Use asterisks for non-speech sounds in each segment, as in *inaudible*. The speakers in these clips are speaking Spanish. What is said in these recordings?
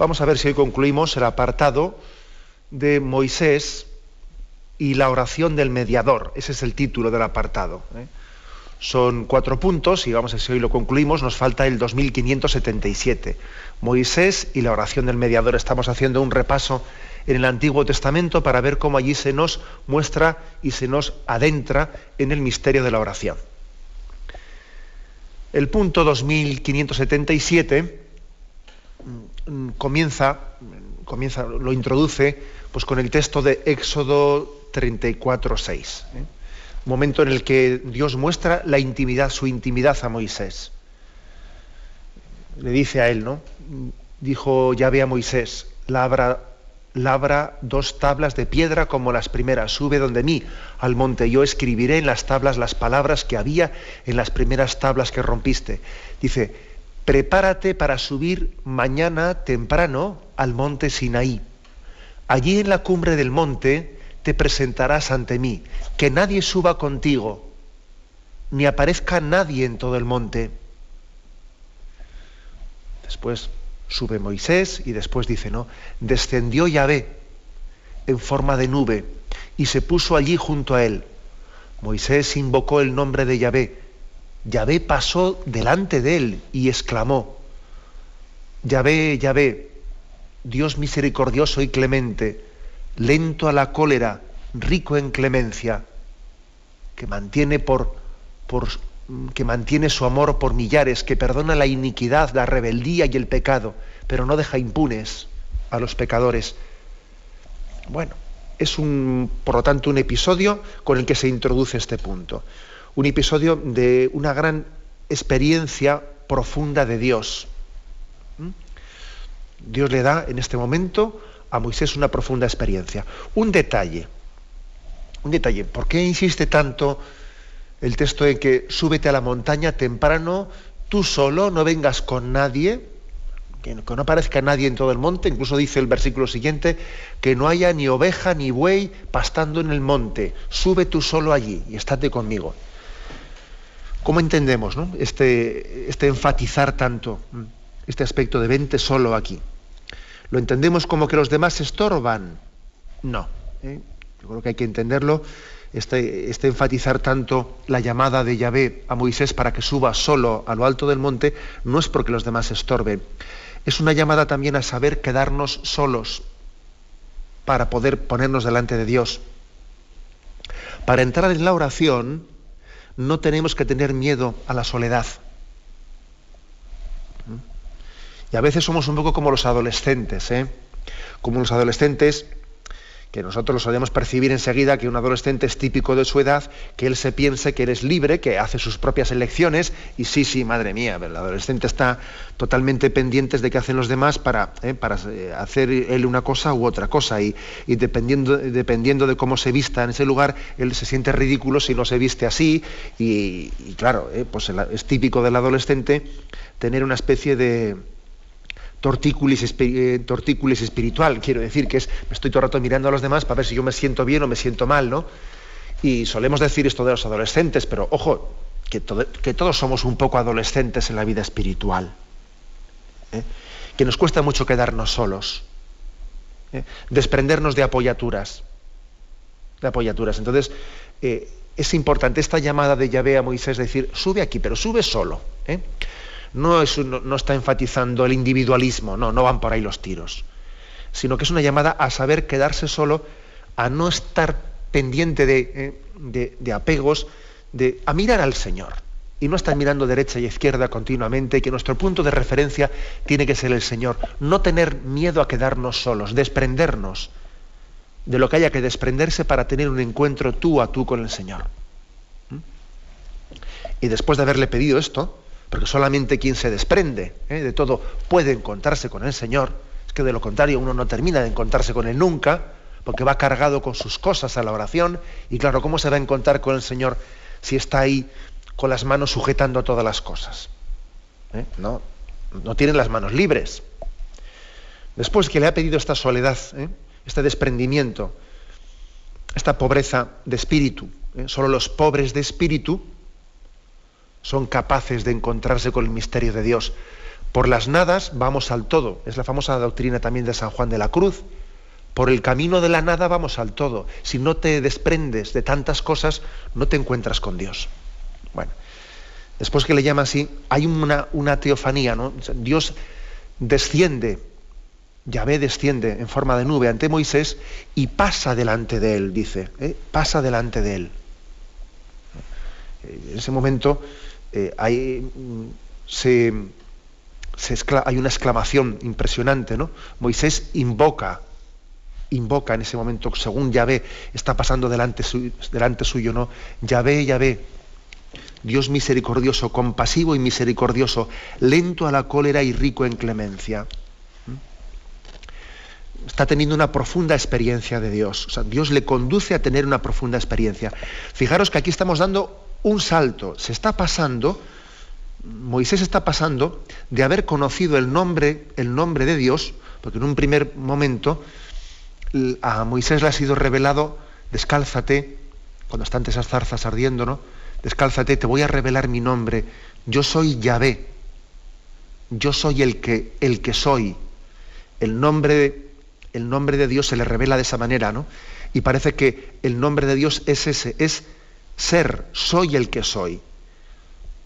Vamos a ver si hoy concluimos el apartado de Moisés y la oración del mediador. Ese es el título del apartado. ¿eh? Son cuatro puntos y vamos a ver si hoy lo concluimos. Nos falta el 2577. Moisés y la oración del mediador. Estamos haciendo un repaso en el Antiguo Testamento para ver cómo allí se nos muestra y se nos adentra en el misterio de la oración. El punto 2577 Mm, comienza, comienza, lo introduce pues con el texto de Éxodo 34, 6. ¿eh? Momento en el que Dios muestra la intimidad, su intimidad a Moisés. Le dice a él, ¿no? Dijo Yahvé a Moisés, labra, labra dos tablas de piedra como las primeras, sube donde mí al monte, yo escribiré en las tablas las palabras que había en las primeras tablas que rompiste. Dice, prepárate para subir mañana temprano al monte Sinaí. Allí en la cumbre del monte te presentarás ante mí, que nadie suba contigo, ni aparezca nadie en todo el monte. Después sube Moisés y después dice, no, descendió Yahvé en forma de nube y se puso allí junto a él. Moisés invocó el nombre de Yahvé Yahvé pasó delante de él y exclamó, Yahvé, Yahvé, Dios misericordioso y clemente, lento a la cólera, rico en clemencia, que mantiene por, que mantiene su amor por millares, que perdona la iniquidad, la rebeldía y el pecado, pero no deja impunes a los pecadores. Bueno, es un, por lo tanto, un episodio con el que se introduce este punto un episodio de una gran experiencia profunda de Dios. ¿Mm? Dios le da en este momento a Moisés una profunda experiencia. Un detalle, un detalle, ¿por qué insiste tanto el texto en que súbete a la montaña temprano, tú solo, no vengas con nadie, no, que no aparezca nadie en todo el monte, incluso dice el versículo siguiente, que no haya ni oveja ni buey pastando en el monte, sube tú solo allí y estate conmigo. ¿Cómo entendemos este, este, enfatizar tanto este aspecto de vente solo aquí? ¿Lo entendemos como que los demás estorban? No. ¿eh? Yo creo que hay que entenderlo, este, este, enfatizar tanto la llamada de Yahvé a Moisés para que suba solo a lo alto del monte, no es porque los demás estorben. Es una llamada también a saber quedarnos solos para poder ponernos delante de Dios. Para entrar en la oración, no tenemos que tener miedo a la soledad. Y a veces somos un poco como los adolescentes, ¿eh? Como los adolescentes que nosotros lo solemos percibir enseguida que un adolescente es típico de su edad, que él se piense que él es libre, que hace sus propias elecciones, y sí, sí, madre mía, el adolescente está totalmente pendiente de qué hacen los demás para, eh, para eh, hacer él una cosa u otra cosa, y, dependiendo, dependiendo de cómo se vista en ese lugar, él se siente ridículo si no se viste así, y, claro, eh, pues es típico del adolescente tener una especie de tortículis, eh, espiritual, quiero decir que es, me estoy todo el rato mirando a los demás para ver si yo me siento bien o me siento mal, ¿no? Y solemos decir esto de los adolescentes, pero ojo, que, que todos somos un poco adolescentes en la vida espiritual, ¿eh? que nos cuesta mucho quedarnos solos, ¿eh? desprendernos de apoyaturas, de apoyaturas. Entonces, es importante esta llamada de Yahvé a Moisés, decir, sube aquí, pero sube solo. No, es no está enfatizando el individualismo, no, no van por ahí los tiros, sino que es una llamada a saber quedarse solo, a no estar pendiente de, eh, apegos, de, a mirar al Señor y no estar mirando derecha y izquierda continuamente, que nuestro punto de referencia tiene que ser el Señor. No tener miedo a quedarnos solos, desprendernos de lo que haya que desprenderse para tener un encuentro tú a tú con el Señor. ¿Mm? Y después de haberle pedido esto, porque solamente quien se desprende ¿eh? de todo puede encontrarse con el Señor, Es que de lo contrario uno no termina de encontrarse con él nunca, porque va cargado con sus cosas a la oración. Y claro, ¿cómo se va a encontrar con el Señor si está ahí con las manos sujetando todas las cosas? ¿Eh? No, no tiene las manos libres. Después que le ha pedido esta soledad, ¿eh? este desprendimiento, esta pobreza de espíritu, solo los pobres de espíritu son capaces de encontrarse con el misterio de Dios. Por las nadas vamos al todo. Es la famosa doctrina también de San Juan de la Cruz. Por el camino de la nada vamos al todo. Si no te desprendes de tantas cosas, no te encuentras con Dios. Bueno, después que le llama así, hay una, una teofanía, ¿no? Dios desciende, Yahvé desciende en forma de nube ante Moisés y pasa delante de él, dice, ¿eh? pasa delante de él. En ese momento eh, hay, mm, hay una exclamación impresionante, ¿no? Moisés invoca, invoca en ese momento, según Yahvé está pasando delante, delante suyo, ¿no? Yahvé, Yahvé, Dios misericordioso, compasivo y misericordioso, lento a la cólera y rico en clemencia. Está teniendo una profunda experiencia de Dios. O sea, Dios le conduce a tener una profunda experiencia. Fijaros que aquí estamos dando un salto. Se está pasando Moisés está pasando de haber conocido el nombre, el nombre de Dios, porque en un primer momento a Moisés le ha sido revelado, descálzate, cuando están esas zarzas ardiendo, ¿no? Descálzate, te voy a revelar mi nombre. Yo soy Yahvé. Yo soy el que, el que soy. El nombre, el nombre de Dios se le revela de esa manera, ¿no? Y parece que el nombre de Dios es ese, es ser, soy el que soy.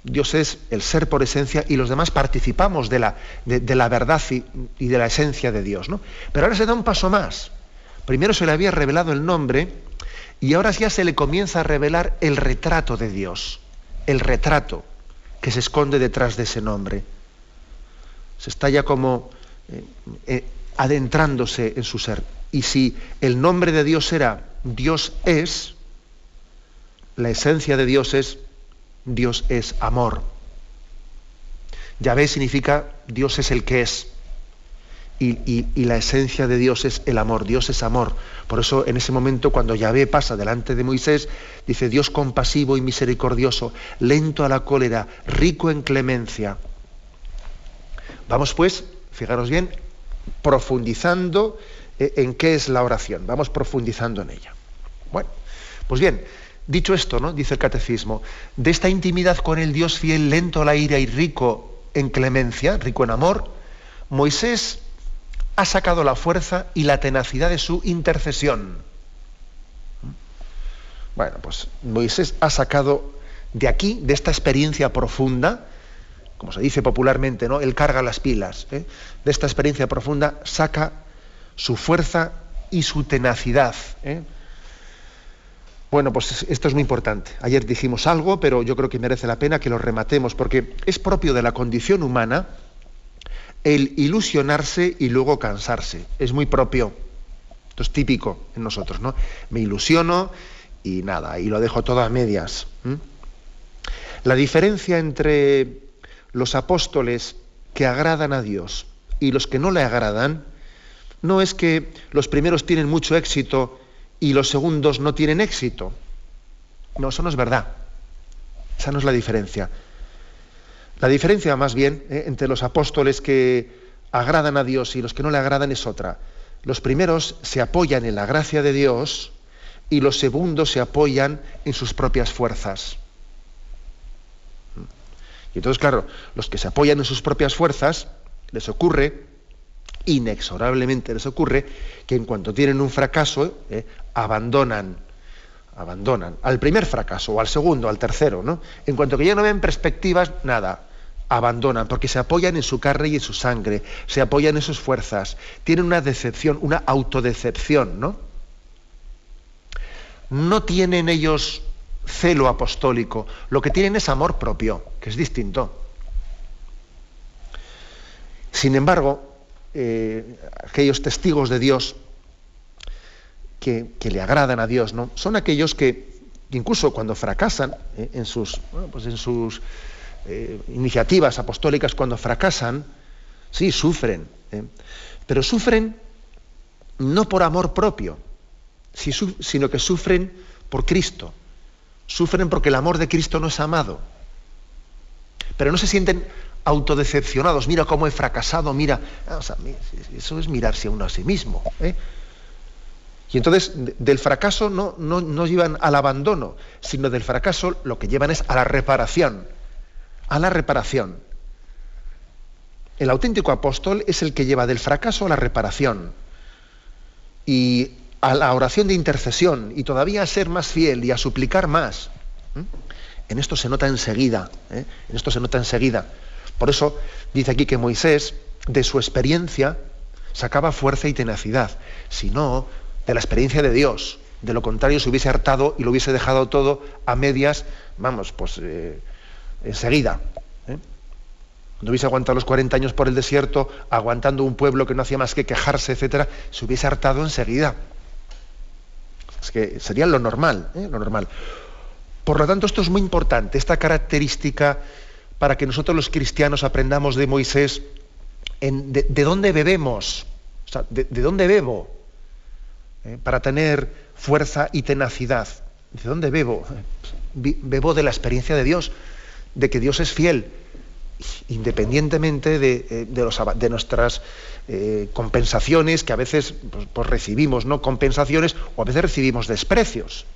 Dios es el ser por esencia y los demás participamos de la, de, la verdad y, de la esencia de Dios. ¿no? Pero ahora se da un paso más. Primero se le había revelado el nombre y ahora ya se le comienza a revelar el retrato de Dios, el retrato que se esconde detrás de ese nombre. Se está ya como eh, eh, adentrándose en su ser. Y si el nombre de Dios era Dios es, la esencia de Dios es Dios es amor. Yahvé significa Dios es el que es. Y, la esencia de Dios es el amor, Dios es amor. Por eso en ese momento cuando Yahvé pasa delante de Moisés, dice Dios compasivo y misericordioso, lento a la cólera, rico en clemencia. Vamos pues, fijaros bien, profundizando eh, en qué es la oración, vamos profundizando en ella. Bueno, pues bien, Dicho esto, ¿no? dice el catecismo, de esta intimidad con el Dios fiel, lento a la ira y rico en clemencia, rico en amor, Moisés ha sacado la fuerza y la tenacidad de su intercesión. Bueno, pues Moisés ha sacado de aquí, de esta experiencia profunda, como se dice popularmente, ¿no? Él carga las pilas. ¿eh? De esta experiencia profunda saca su fuerza y su tenacidad. ¿eh? Bueno, pues esto es muy importante. Ayer dijimos algo, pero yo creo que merece la pena que lo rematemos, porque es propio de la condición humana el ilusionarse y luego cansarse. Es muy propio. Esto es típico en nosotros, ¿no? Me ilusiono y nada, y lo dejo todo a medias. La diferencia entre los apóstoles que agradan a Dios y los que no le agradan no es que los primeros tienen mucho éxito y los segundos no tienen éxito. No, eso no es verdad. Esa no es la diferencia. La diferencia más bien eh, entre los apóstoles que agradan a Dios y los que no le agradan es otra. Los primeros se apoyan en la gracia de Dios y los segundos se apoyan en sus propias fuerzas. Y entonces, claro, los que se apoyan en sus propias fuerzas, les ocurre inexorablemente les ocurre que en cuanto tienen un fracaso, eh, abandonan, abandonan al primer fracaso, o al segundo, al tercero, ¿no? En cuanto que ya no ven perspectivas, nada, abandonan, porque se apoyan en su carne y en su sangre, se apoyan en sus fuerzas, tienen una decepción, una autodecepción, ¿no? No tienen ellos celo apostólico, lo que tienen es amor propio, que es distinto. Sin embargo, eh, aquellos testigos de Dios que, le agradan a Dios, ¿no? Son aquellos que, incluso cuando fracasan eh, en sus, pues en sus eh, iniciativas apostólicas, cuando fracasan, sí, sufren, pero sufren no por amor propio, sino que sufren por Cristo. Sufren porque el amor de Cristo no es amado. Pero no se sienten autodecepcionados. Mira cómo he fracasado, mira. eso es mirarse a uno a sí mismo. ¿eh? Y entonces del fracaso no, no, no llevan al abandono, sino del fracaso lo que llevan es a la reparación. A la reparación. El auténtico apóstol es el que lleva del fracaso a la reparación y a la oración de intercesión y todavía a ser más fiel y a suplicar más. En esto se nota enseguida, ¿eh? en esto se nota enseguida. Por eso dice aquí que Moisés, de su experiencia, sacaba fuerza y tenacidad. Si no, de la experiencia de Dios. De lo contrario, se hubiese hartado y lo hubiese dejado todo a medias, vamos, pues eh, enseguida. ¿eh? Cuando hubiese aguantado los 40 años por el desierto, aguantando un pueblo que no hacía más que quejarse, etcétera, se hubiese hartado enseguida. Es que sería lo normal, ¿eh? lo normal. Por lo tanto, esto es muy importante, esta característica para que nosotros los cristianos aprendamos de Moisés de, dónde bebemos, o sea, de, dónde bebo, ¿eh? para tener fuerza y tenacidad. ¿De dónde bebo? Bebo de la experiencia de Dios, de que Dios es fiel, independientemente de, eh, nuestras eh, compensaciones, que a veces pues, pues, recibimos no compensaciones o a veces recibimos desprecios.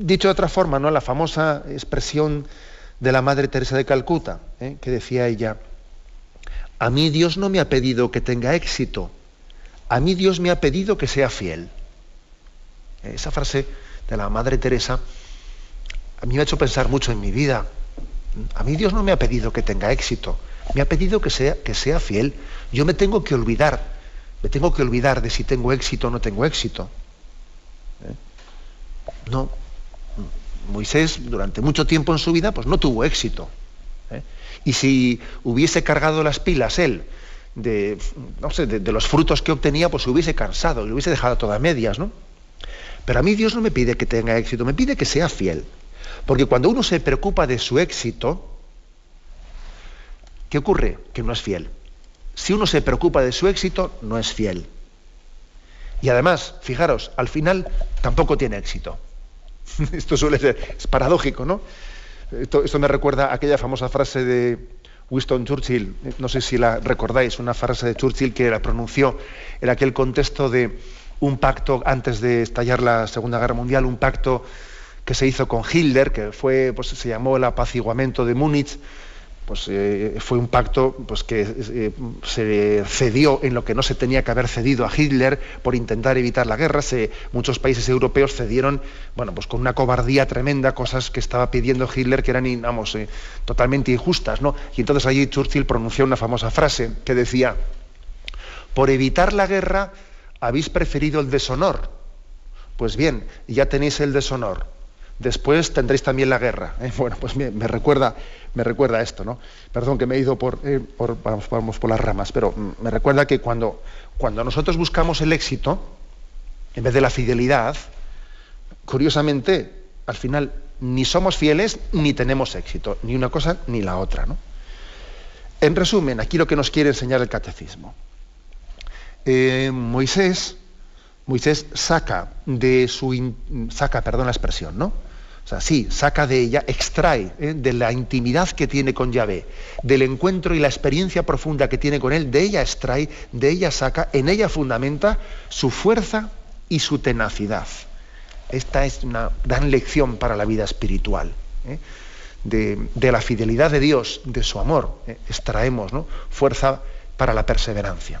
Dicho de otra forma, ¿no? la famosa expresión de la Madre Teresa de Calcuta, ¿eh? que decía ella, a mí Dios no me ha pedido que tenga éxito, a mí Dios me ha pedido que sea fiel. Esa frase de la Madre Teresa a mí me ha hecho pensar mucho en mi vida. A mí Dios no me ha pedido que tenga éxito, me ha pedido que sea, que sea fiel. Yo me tengo que olvidar, me tengo que olvidar de si tengo éxito o no tengo éxito. ¿Eh? No. Moisés durante mucho tiempo en su vida pues no tuvo éxito. ¿eh? Y si hubiese cargado las pilas él de, no sé, de, los frutos que obtenía, pues se hubiese cansado, le hubiese dejado todas medias, ¿no? Pero a mí Dios no me pide que tenga éxito, me pide que sea fiel. Porque cuando uno se preocupa de su éxito, ¿qué ocurre? Que no es fiel. Si uno se preocupa de su éxito, no es fiel. Y además, fijaros, al final tampoco tiene éxito. *laughs* Esto suele ser, es paradójico, ¿no? Esto, me recuerda a aquella famosa frase de Winston Churchill, no sé si la recordáis, una frase de Churchill que la pronunció en aquel contexto de un pacto antes de estallar la Segunda Guerra Mundial, un pacto que se hizo con Hitler, que fue, pues, se llamó el apaciguamiento de Múnich, pues eh, fue un pacto pues, que eh, se cedió en lo que no se tenía que haber cedido a Hitler por intentar evitar la guerra. Muchos países europeos cedieron, bueno, pues con una cobardía tremenda, cosas que estaba pidiendo Hitler que eran, vamos, eh, totalmente injustas, ¿no? Y entonces allí Churchill pronunció una famosa frase que decía: por evitar la guerra habéis preferido el deshonor. Pues bien, ya tenéis el deshonor después tendréis también la guerra. ¿eh? *laughs* Bueno, pues me, recuerda, me recuerda esto, ¿no? Perdón que me he ido por, eh, vamos, vamos, por las ramas, pero me recuerda que cuando, cuando nosotros buscamos el éxito, en vez de la fidelidad, curiosamente, al final ni somos fieles ni tenemos éxito, ni una cosa ni la otra, ¿no? En resumen, aquí lo que nos quiere enseñar el catecismo. Eh, Moisés, Moisés saca de su saca, perdón la expresión, ¿no? O sea, sí, saca de ella, extrae ¿eh? de la intimidad que tiene con Yahvé, del encuentro y la experiencia profunda que tiene con él, de ella extrae, de ella saca, en ella fundamenta su fuerza y su tenacidad. Esta es una gran lección para la vida espiritual. ¿eh? De, la fidelidad de Dios, de su amor, ¿eh? extraemos ¿no? fuerza para la perseverancia.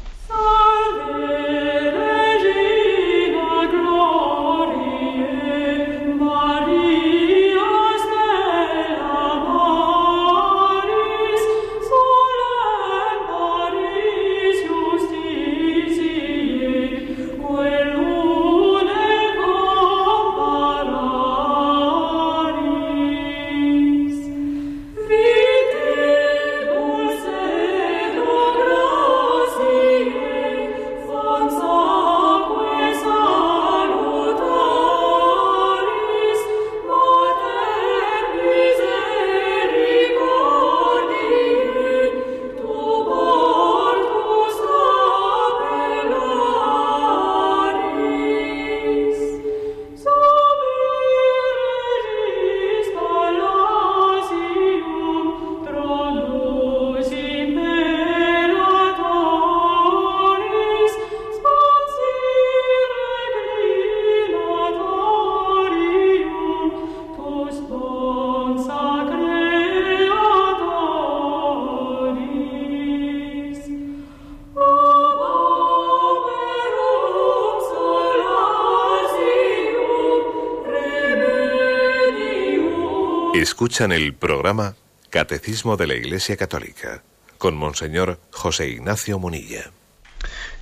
Escuchan el programa Catecismo de la Iglesia Católica con Monseñor José Ignacio Munilla.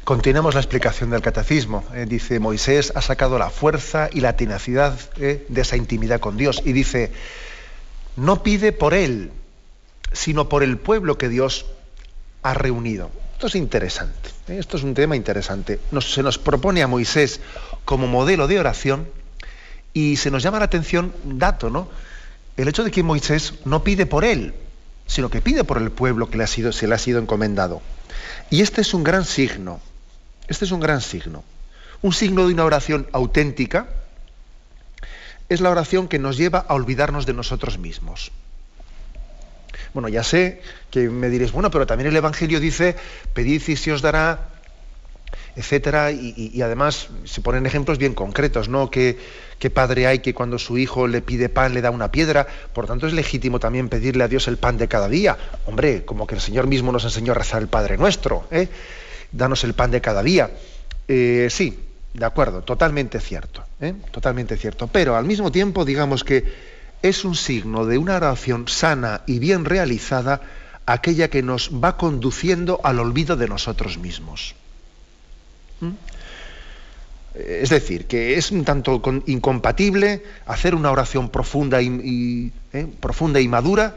Continuamos la explicación del catecismo. Eh, dice, Moisés ha sacado la fuerza y la tenacidad eh, de esa intimidad con Dios. Y dice, no pide por él, sino por el pueblo que Dios ha reunido. Esto es interesante. ¿eh? Esto es un tema interesante. se nos propone a Moisés como modelo de oración y se nos llama la atención un dato, ¿no? El hecho de que Moisés no pide por él, sino que pide por el pueblo que le ha sido, se le ha sido encomendado. Y este es un gran signo. Este es un gran signo. Un signo de una oración auténtica es la oración que nos lleva a olvidarnos de nosotros mismos. Bueno, ya sé que me diréis, bueno, pero también el Evangelio dice, pedid y se os dará, etcétera, y, además se ponen ejemplos bien concretos, ¿no? Que, ¿Qué padre hay que cuando su hijo le pide pan le da una piedra? Por tanto, es legítimo también pedirle a Dios el pan de cada día. Hombre, como que el Señor mismo nos enseñó a rezar el Padre Nuestro, ¿eh? Danos el pan de cada día. Eh, sí, de acuerdo, totalmente cierto, ¿eh? totalmente cierto. Pero al mismo tiempo, digamos que es un signo de una oración sana y bien realizada, aquella que nos va conduciendo al olvido de nosotros mismos. ¿Mm? Es decir, que es un tanto incompatible hacer una oración profunda y, ¿eh? profunda y madura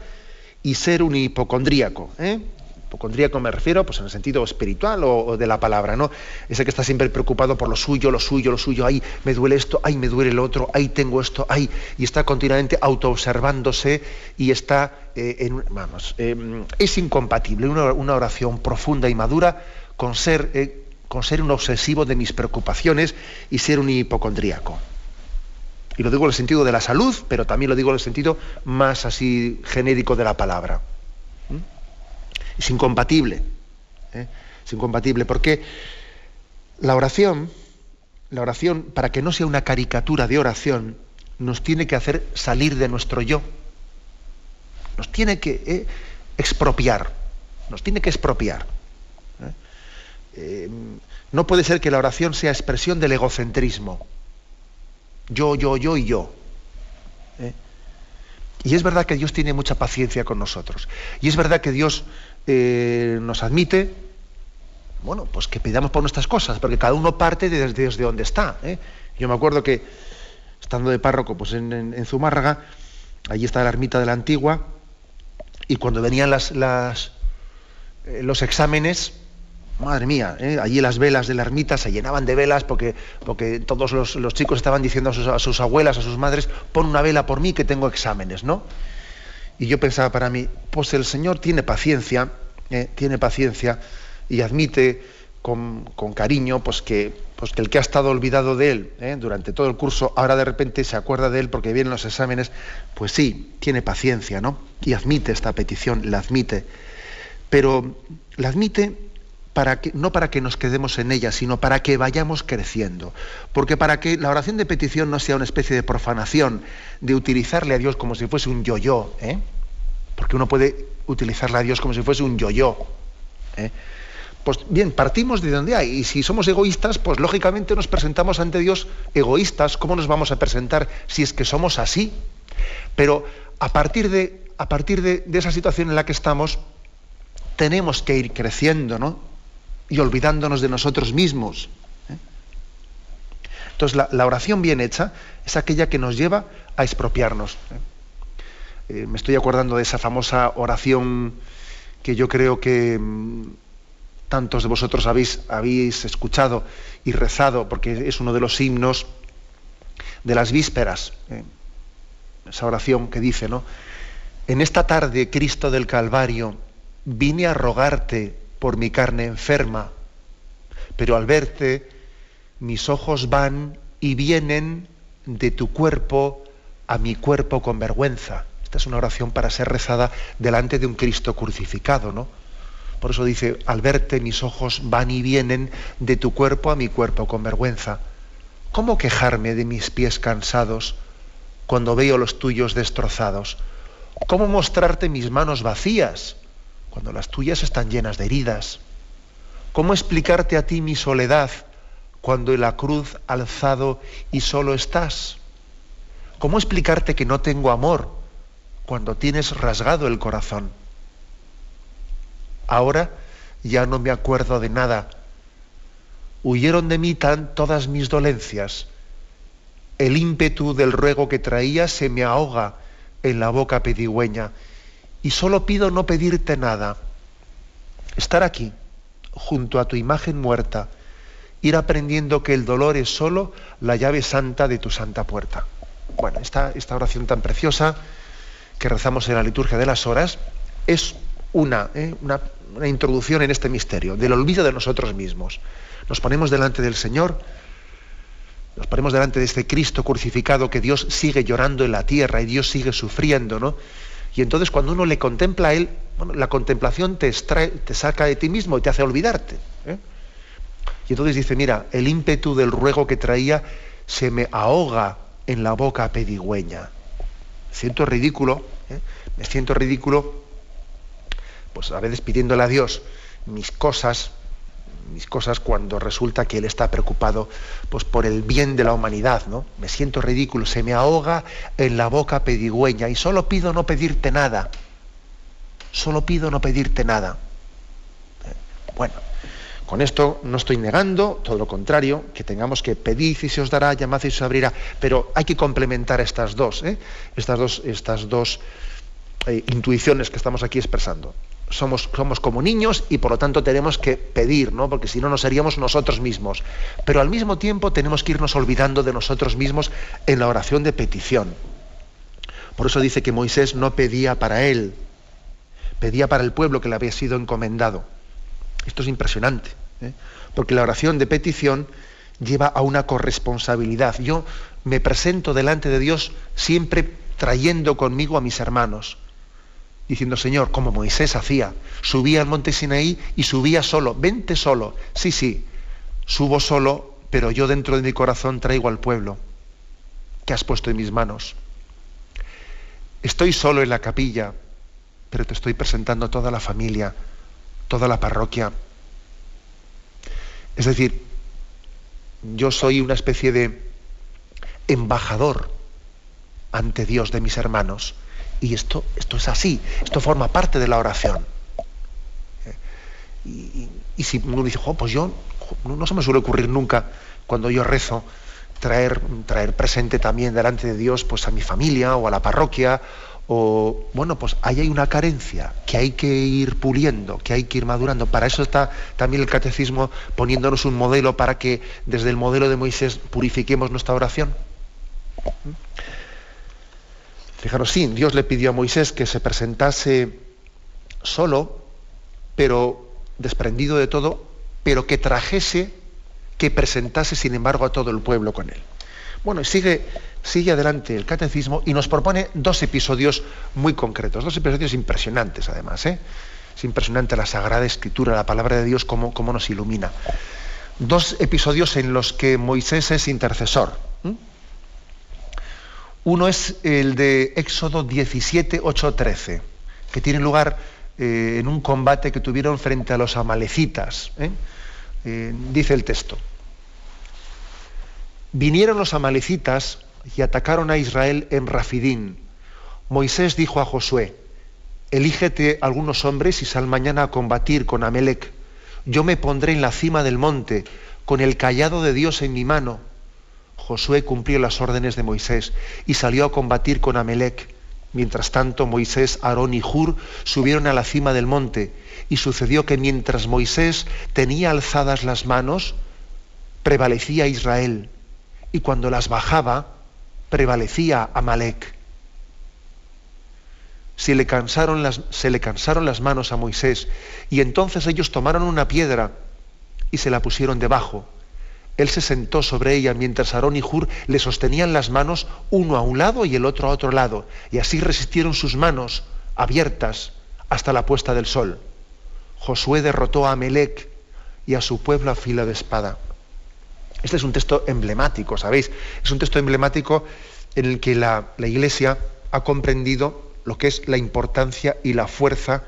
y ser un hipocondríaco. ¿eh? Hipocondríaco me refiero pues, en el sentido espiritual o, de la palabra, ¿no? Ese que está siempre preocupado por lo suyo, lo suyo, lo suyo, ay, me duele esto, ay, me duele lo otro, ay, tengo esto, ay, y está continuamente autoobservándose y está eh, en, vamos, es incompatible una, oración profunda y madura con ser, eh, con ser un obsesivo de mis preocupaciones y ser un hipocondríaco. Y lo digo en el sentido de la salud, pero también lo digo en el sentido más así genérico de la palabra. Es incompatible. ¿eh? Es incompatible porque la oración, la oración, para que no sea una caricatura de oración, nos tiene que hacer salir de nuestro yo. Nos tiene que ¿eh? expropiar. Nos tiene que expropiar. ¿Eh? no puede ser que la oración sea expresión del egocentrismo. Yo, yo, yo y yo. Y es verdad que Dios tiene mucha paciencia con nosotros. Y es verdad que Dios eh, nos admite, bueno, pues que pidamos por nuestras cosas, porque cada uno parte desde, donde está. ¿eh? Yo me acuerdo que, estando de párroco pues en, Zumárraga, allí está la ermita de la Antigua, y cuando venían eh, los exámenes, madre mía, allí las velas de la ermita se llenaban de velas porque, porque todos los, chicos estaban diciendo a sus, a sus, abuelas, a sus madres, pon una vela por mí que tengo exámenes, ¿no? Y yo pensaba para mí, pues el Señor tiene paciencia, eh, tiene paciencia y admite con, cariño pues que, pues que el que ha estado olvidado de Él eh, durante todo el curso, ahora de repente se acuerda de Él porque vienen los exámenes, pues sí, tiene paciencia, ¿no? Y admite esta petición, la admite. Pero la admite no para que nos quedemos en ella, sino para que vayamos creciendo. Porque para que la oración de petición no sea una especie de profanación, de utilizarle a Dios como si fuese un yo-yo, ¿eh? porque uno puede utilizarle a Dios como si fuese un yo-yo. ¿eh? Pues bien, partimos de donde hay, y si somos egoístas, pues lógicamente nos presentamos ante Dios egoístas. ¿Cómo nos vamos a presentar si es que somos así? Pero a partir de, a partir de esa situación en la que estamos, tenemos que ir creciendo, ¿no? Y olvidándonos de nosotros mismos. ¿eh? Entonces la, oración bien hecha es aquella que nos lleva a expropiarnos. ¿eh? Eh, me estoy acordando de esa famosa oración que yo creo que mm, tantos de vosotros habéis, habéis escuchado y rezado, porque es uno de los himnos de las vísperas. Esa oración que dice, ¿no? En esta tarde, Cristo del Calvario, vine a rogarte por mi carne enferma, pero al verte mis ojos van y vienen de tu cuerpo a mi cuerpo con vergüenza. Esta es una oración para ser rezada delante de un Cristo crucificado, ¿no? Por eso dice, al verte mis ojos van y vienen de tu cuerpo a mi cuerpo con vergüenza. ¿Cómo quejarme de mis pies cansados cuando veo los tuyos destrozados? ¿Cómo mostrarte mis manos vacías cuando las tuyas están llenas de heridas? ¿Cómo explicarte a ti mi soledad cuando en la cruz alzado y solo estás? ¿Cómo explicarte que no tengo amor cuando tienes rasgado el corazón. Ahora ya no me acuerdo de nada. Huyeron de mí tan todas mis dolencias. El ímpetu del ruego que traía se me ahoga en la boca pedigüeña. Y solo pido no pedirte nada. Estar aquí, junto a tu imagen muerta, ir aprendiendo que el dolor es solo la llave santa de tu santa puerta. Bueno, esta, esta oración tan preciosa que rezamos en la liturgia de las horas es una, ¿eh? una, una introducción en este misterio, del olvido de nosotros mismos. Nos ponemos delante del Señor, nos ponemos delante de este Cristo crucificado que Dios sigue llorando en la tierra y Dios sigue sufriendo, ¿no? Y entonces cuando uno le contempla a Él, bueno, la contemplación te, extrae, te saca de ti mismo y te hace olvidarte. ¿eh? Y entonces dice, mira, el ímpetu del ruego que traía se me ahoga en la boca pedigüeña. Siento ridículo, ¿eh? me siento ridículo, pues a veces pidiéndole a Dios mis cosas, mis cosas cuando resulta que Él está preocupado pues, por el bien de la humanidad, ¿no? Me siento ridículo, se me ahoga en la boca pedigüeña y solo pido no pedirte nada. Solo pido no pedirte nada. ¿Eh? Bueno, con esto no estoy negando, todo lo contrario, que tengamos que pedir y se os dará, llamad y se os abrirá, pero hay que complementar estas dos, ¿eh? estas dos, estas dos eh, intuiciones que estamos aquí expresando. Somos, somos, como niños y por lo tanto tenemos que pedir, ¿no? porque si no nos seríamos nosotros mismos. Pero al mismo tiempo tenemos que irnos olvidando de nosotros mismos en la oración de petición. Por eso dice que Moisés no pedía para él, pedía para el pueblo que le había sido encomendado. Esto es impresionante. ¿eh? porque la oración de petición lleva a una corresponsabilidad. Yo me presento delante de Dios siempre trayendo conmigo a mis hermanos, diciendo, Señor, como Moisés hacía, subía al monte Sinaí y subía solo, vente solo, sí, sí, subo solo, pero yo dentro de mi corazón traigo al pueblo que has puesto en mis manos. Estoy solo en la capilla, pero te estoy presentando toda la familia, toda la parroquia, es decir, yo soy una especie de embajador ante Dios de mis hermanos. Y esto, esto es así, esto forma parte de la oración. Y, si uno dice, pues yo, no, se me suele ocurrir nunca cuando yo rezo, traer, traer presente también delante de Dios pues a mi familia o a la parroquia o bueno, pues ahí hay una carencia que hay que ir puliendo, que hay que ir madurando. Para eso está también el catecismo poniéndonos un modelo para que desde el modelo de Moisés purifiquemos nuestra oración. Fijaros, sí, Dios le pidió a Moisés que se presentase solo, pero desprendido de todo, pero que trajese, que presentase, sin embargo, a todo el pueblo con él. Bueno, y sigue sigue adelante el catecismo y nos propone dos episodios muy concretos, dos episodios impresionantes además. ¿eh? Es impresionante la Sagrada Escritura, la palabra de Dios, cómo, cómo nos ilumina. Dos episodios en los que Moisés es intercesor. Uno es el de Éxodo 17, 8, 13, que tiene lugar eh, en un combate que tuvieron frente a los amalecitas. ¿eh? dice el texto. Vinieron los amalecitas y atacaron a Israel en Rafidín. Moisés dijo a Josué, elígete algunos hombres y sal mañana a combatir con Amelec. Yo me pondré en la cima del monte, con el callado de Dios en mi mano. Josué cumplió las órdenes de Moisés y salió a combatir con Amelec. Mientras tanto, Moisés, Aarón y Hur subieron a la cima del monte, y sucedió que mientras Moisés tenía alzadas las manos, prevalecía Israel, y cuando las bajaba, prevalecía Amalek. Se le, cansaron las, se le cansaron las manos a Moisés y entonces ellos tomaron una piedra y se la pusieron debajo. Él se sentó sobre ella mientras Aarón y Hur le sostenían las manos uno a un lado y el otro a otro lado. Y así resistieron sus manos abiertas hasta la puesta del sol. Josué derrotó a Amalek y a su pueblo a fila de espada. Este es un texto emblemático, ¿sabéis? Es un texto emblemático en el que la, Iglesia ha comprendido lo que es la importancia y la fuerza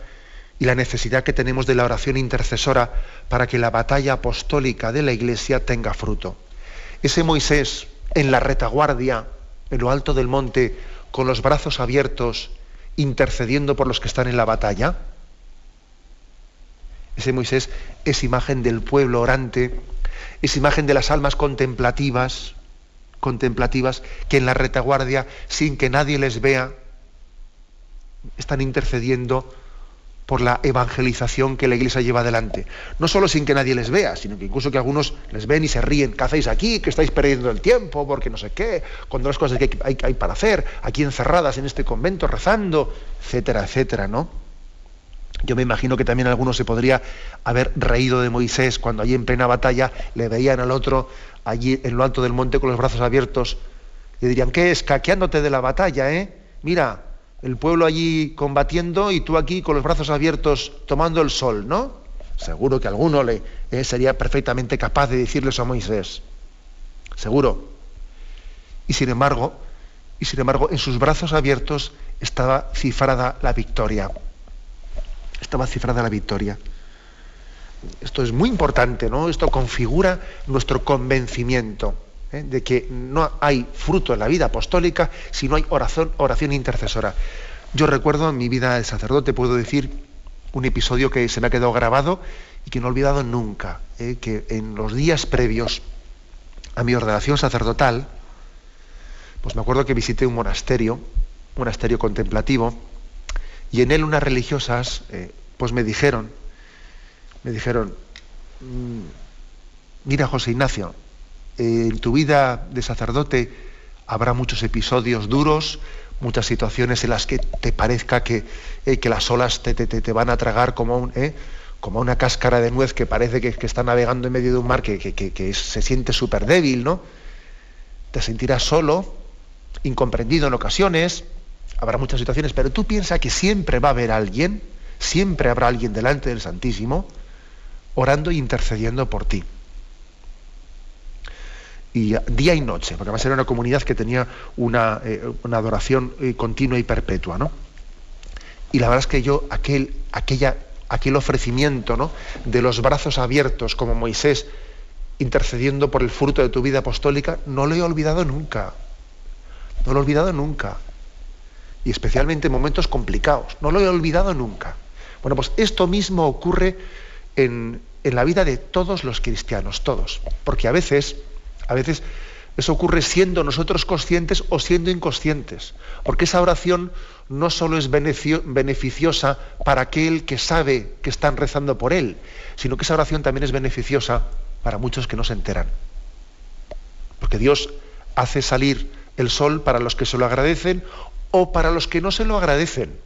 y la necesidad que tenemos de la oración intercesora para que la batalla apostólica de la Iglesia tenga fruto. Ese Moisés en la retaguardia, en lo alto del monte, con los brazos abiertos intercediendo por los que están en la batalla. Ese Moisés es imagen del pueblo orante, es imagen de las almas contemplativas, contemplativas que en la retaguardia, sin que nadie les vea, están intercediendo por la evangelización que la Iglesia lleva adelante. No solo sin que nadie les vea, sino que incluso que algunos les ven y se ríen. ¿Qué hacéis aquí? Que estáis perdiendo el tiempo, porque no sé qué, cuando las cosas que hay, hay para hacer, aquí encerradas en este convento, rezando, etcétera, etcétera, ¿no? Yo me imagino que también algunos se podría haber reído de Moisés cuando allí en plena batalla le veían al otro allí en lo alto del monte con los brazos abiertos y dirían, ¿qué es? Caqueándote de la batalla, ¿eh? Mira, el pueblo allí combatiendo y tú aquí con los brazos abiertos tomando el sol, ¿no? Seguro que alguno le eh, sería perfectamente capaz de decirle eso a Moisés. Seguro. Y sin embargo, y sin embargo, en sus brazos abiertos estaba cifrada la victoria. Estaba cifrada la victoria. Esto es muy importante, ¿no? Esto configura nuestro convencimiento. ¿Eh? de que no hay fruto en la vida apostólica si no hay oración, intercesora. Yo recuerdo en mi vida de sacerdote, puedo decir, un episodio que se me ha quedado grabado y que no he olvidado nunca, ¿eh? que en los días previos a mi ordenación sacerdotal, pues me acuerdo que visité un monasterio, un monasterio contemplativo, y en él unas religiosas, eh, pues me dijeron, me dijeron, mm, mira José Ignacio, en tu vida de sacerdote habrá muchos episodios duros, muchas situaciones en las que te parezca que, eh, que las olas te, te, van a tragar como, un, eh, como una cáscara de nuez que parece que, está navegando en medio de un mar que, que se siente súper débil, ¿no? Te sentirás solo, incomprendido en ocasiones, habrá muchas situaciones, pero tú piensas que siempre va a haber alguien, siempre habrá alguien delante del Santísimo, orando e intercediendo por ti y día y noche, porque además era una comunidad que tenía una, eh, adoración eh, continua y perpetua, ¿no? Y la verdad es que yo, aquel, aquella, aquel ofrecimiento ¿no? de los brazos abiertos como Moisés, intercediendo por el fruto de tu vida apostólica, no lo he olvidado nunca. No lo he olvidado nunca. Y especialmente en momentos complicados. No lo he olvidado nunca. Bueno, pues esto mismo ocurre en, en la vida de todos los cristianos, todos. Porque a veces a veces eso ocurre siendo nosotros conscientes o siendo inconscientes, porque esa oración no solo es beneficiosa para aquel que sabe que están rezando por él, sino que esa oración también es beneficiosa para muchos que no se enteran. Porque Dios hace salir el sol para los que se lo agradecen o para los que no se lo agradecen.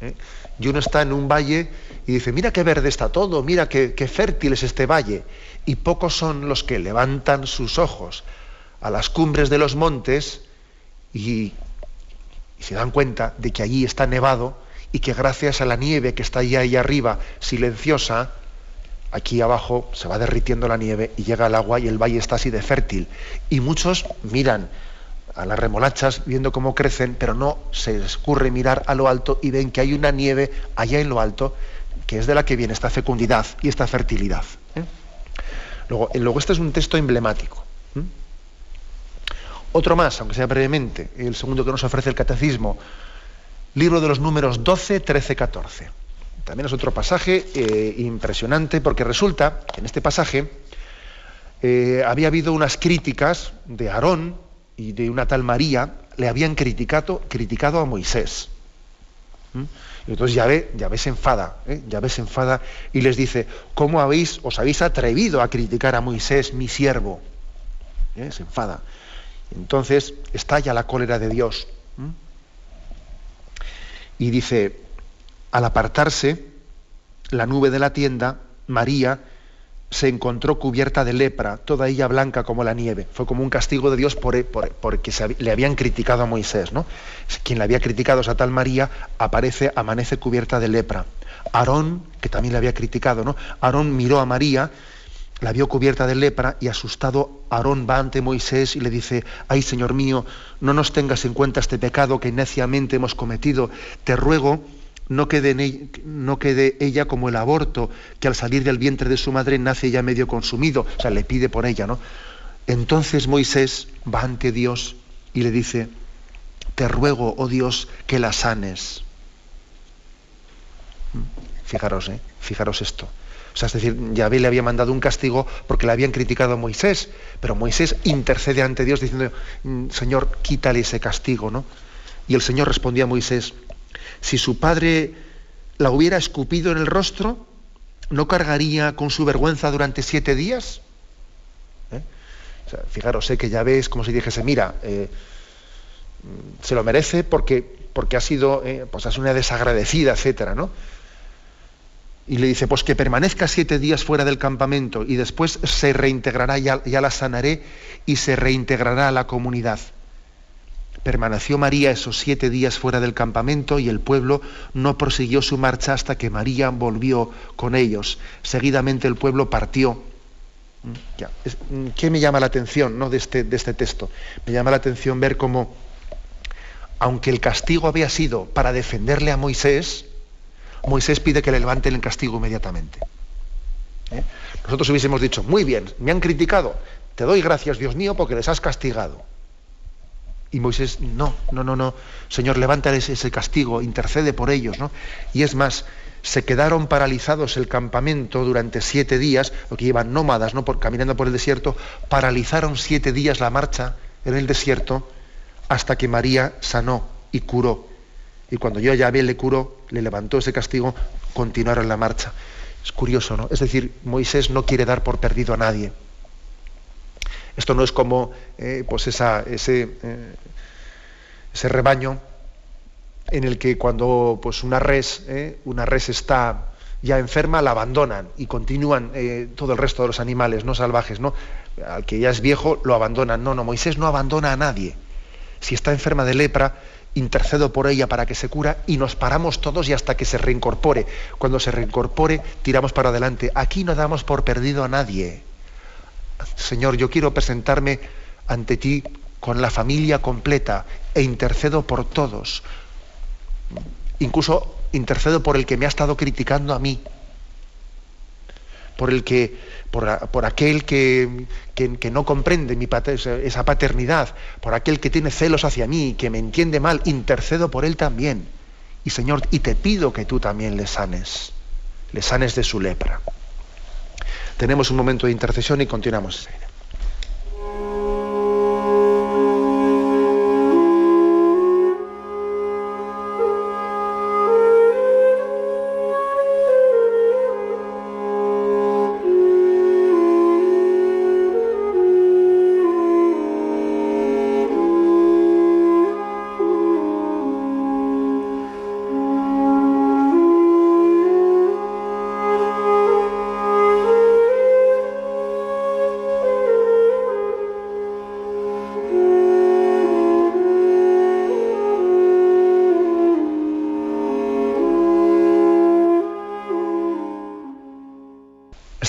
¿Eh? Y uno está en un valle y dice, mira qué verde está todo, mira qué, qué fértil es este valle y pocos son los que levantan sus ojos a las cumbres de los montes y, se dan cuenta de que allí está nevado y que gracias a la nieve que está ahí, ahí arriba, silenciosa, aquí abajo se va derritiendo la nieve y llega el agua y el valle está así de fértil. Y muchos miran a las remolachas viendo cómo crecen, pero no se les ocurre mirar a lo alto y ven que hay una nieve allá en lo alto, que es de la que viene esta fecundidad y esta fertilidad. ¿eh? Eh, luego, este es un texto emblemático. Otro más, aunque sea brevemente, el segundo que nos ofrece el Catecismo, libro de los números 12, 13, 14. También es otro pasaje eh, impresionante porque resulta que en este pasaje había habido unas críticas de Aarón y de una tal María, le habían criticado, criticado a Moisés. Y entonces Yahvé, Yahvé se enfada, ¿eh? Yahvé se enfada y les dice, ¿cómo habéis, os habéis atrevido a criticar a Moisés, mi siervo? ¿Eh? Se enfada. Entonces estalla la cólera de Dios. Y dice, al apartarse la nube de la tienda, María se encontró cubierta de lepra, toda ella blanca como la nieve. Fue como un castigo de Dios por, porque le habían criticado a Moisés. ¿no? Quien le había criticado a esa tal María aparece, amanece cubierta de lepra. Aarón, que también le había criticado, ¿no? Aarón miró a María, la vio cubierta de lepra y asustado Aarón va ante Moisés y le dice, ay Señor mío, no nos tengas en cuenta este pecado que neciamente hemos cometido, te ruego no quede, no quede ella como el aborto, que al salir del vientre de su madre nace ya medio consumido, o sea, le pide por ella, ¿no? Entonces Moisés va ante Dios y le dice, te ruego, oh Dios, que la sanes. ¿Mm? Fijaros, ¿eh? fijaros esto. O sea, es decir, Yahvé le había mandado un castigo porque le habían criticado a Moisés, pero Moisés intercede ante Dios diciendo, mm, Señor, quítale ese castigo, ¿no? Y el Señor respondía a Moisés, si su padre la hubiera escupido en el rostro, ¿no cargaría con su vergüenza durante siete días? ¿Eh? fijaros, sé que Yahvé es como si dijese, mira, eh, se lo merece porque, porque ha sido eh, pues, una desagradecida, etcétera, ¿no? y le dice, pues que permanezca siete días fuera del campamento y después se reintegrará, ya, ya la sanaré y se reintegrará a la comunidad. Permaneció María esos siete días fuera del campamento y el pueblo no prosiguió su marcha hasta que María volvió con ellos. Seguidamente el pueblo partió. ¿Mm? Mm, ¿Qué me llama la atención ¿no? de, este, de este texto? Me llama la atención ver cómo, aunque el castigo había sido para defenderle a Moisés, Moisés pide que le levanten el castigo inmediatamente. ¿Eh? Nosotros hubiésemos dicho, muy bien, me han criticado, te doy gracias, Dios mío, porque les has castigado. Y Moisés, no, no, no, no, Señor, levántales ese castigo, intercede por ellos, ¿no? Y es más, se quedaron paralizados el campamento durante siete días, lo que llevan nómadas, ¿no? Por, caminando por el desierto, paralizaron siete días la marcha en el desierto hasta que María sanó y curó y cuando yo ya le curó, le levantó ese castigo, continuaron la marcha. Es curioso, ¿no? Es decir, Moisés no quiere dar por perdido a nadie. Esto no es como eh, pues ese, eh, ese, rebaño en el que cuando pues una res, eh, una res está ya enferma, la abandonan y continúan todo el resto de los animales no salvajes, ¿no? Al que ya es viejo lo abandonan. No, no, Moisés no abandona a nadie. Si está enferma de lepra, intercedo por ella para que se cura y nos paramos todos y hasta que se reincorpore. Cuando se reincorpore, tiramos para adelante. Aquí no damos por perdido a nadie. Señor, yo quiero presentarme ante ti con la familia completa e intercedo por todos. Incluso intercedo por el que me ha estado criticando a mí, por el que por, aquel que, no comprende esa paternidad, por aquel que tiene celos hacia mí, que me entiende mal, intercedo por él también. Y Señor, y te pido que tú también le sanes, le sanes de su lepra. Tenemos un momento de intercesión y continuamos.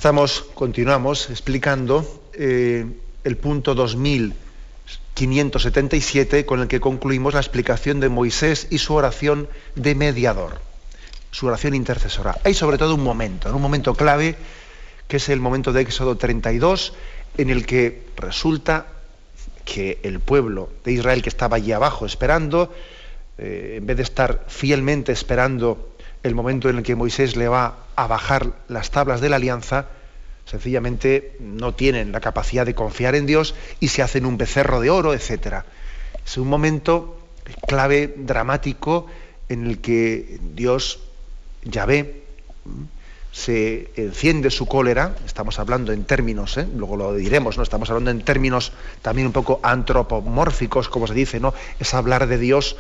Estamos, continuamos explicando eh, el punto 2577 con el que concluimos la explicación de Moisés y su oración de mediador, su oración intercesora. Hay sobre todo un momento, un momento clave, que es el momento de Éxodo 32, en el que resulta que el pueblo de Israel que estaba allí abajo esperando, eh, en vez de estar fielmente esperando el momento en el que Moisés le va a bajar las tablas de la alianza, sencillamente no tienen la capacidad de confiar en Dios y se hacen un becerro de oro, etc. Es un momento clave, dramático, en el que Dios, ya ve, se enciende su cólera, estamos hablando en términos, ¿eh? luego lo diremos, ¿no? Estamos hablando en términos también un poco antropomórficos, como se dice, ¿no? Es hablar de Dios